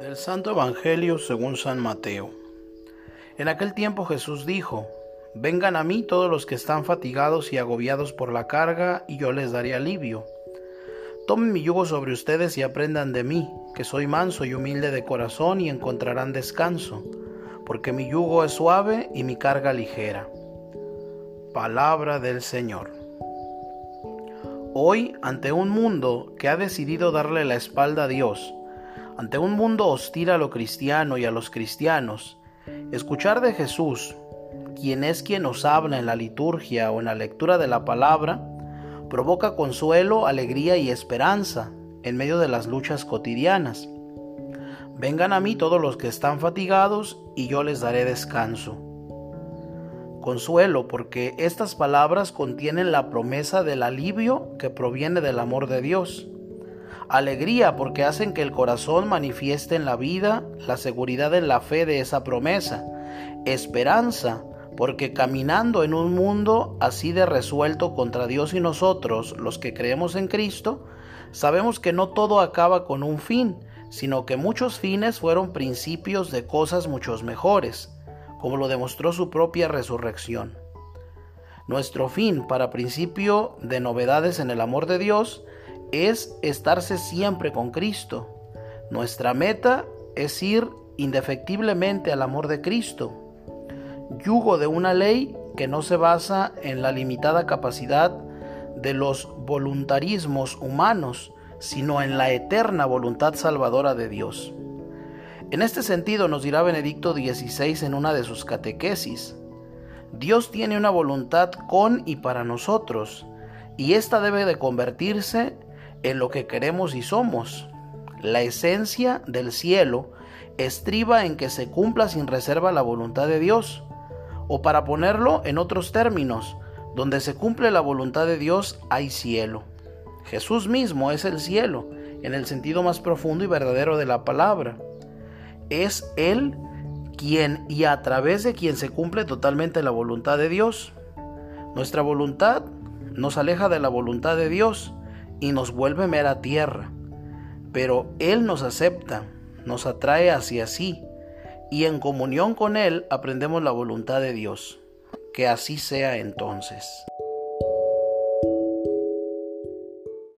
Del Santo Evangelio según San Mateo. En aquel tiempo Jesús dijo, Vengan a mí todos los que están fatigados y agobiados por la carga, y yo les daré alivio. Tomen mi yugo sobre ustedes y aprendan de mí, que soy manso y humilde de corazón, y encontrarán descanso, porque mi yugo es suave y mi carga ligera. Palabra del Señor. Hoy, ante un mundo que ha decidido darle la espalda a Dios, ante un mundo hostil a lo cristiano y a los cristianos, escuchar de Jesús, quien es quien nos habla en la liturgia o en la lectura de la palabra, provoca consuelo, alegría y esperanza en medio de las luchas cotidianas. Vengan a mí todos los que están fatigados y yo les daré descanso. Consuelo porque estas palabras contienen la promesa del alivio que proviene del amor de Dios alegría porque hacen que el corazón manifieste en la vida la seguridad en la fe de esa promesa, esperanza porque caminando en un mundo así de resuelto contra Dios y nosotros, los que creemos en Cristo, sabemos que no todo acaba con un fin, sino que muchos fines fueron principios de cosas muchos mejores, como lo demostró su propia resurrección. Nuestro fin para principio de novedades en el amor de Dios es estarse siempre con Cristo. Nuestra meta es ir indefectiblemente al amor de Cristo. Yugo de una ley que no se basa en la limitada capacidad de los voluntarismos humanos, sino en la eterna voluntad salvadora de Dios. En este sentido nos dirá Benedicto XVI en una de sus catequesis, Dios tiene una voluntad con y para nosotros, y ésta debe de convertirse en lo que queremos y somos. La esencia del cielo estriba en que se cumpla sin reserva la voluntad de Dios. O para ponerlo en otros términos, donde se cumple la voluntad de Dios hay cielo. Jesús mismo es el cielo, en el sentido más profundo y verdadero de la palabra. Es Él quien y a través de quien se cumple totalmente la voluntad de Dios. Nuestra voluntad nos aleja de la voluntad de Dios y nos vuelve mera tierra. Pero Él nos acepta, nos atrae hacia sí, y en comunión con Él aprendemos la voluntad de Dios. Que así sea entonces.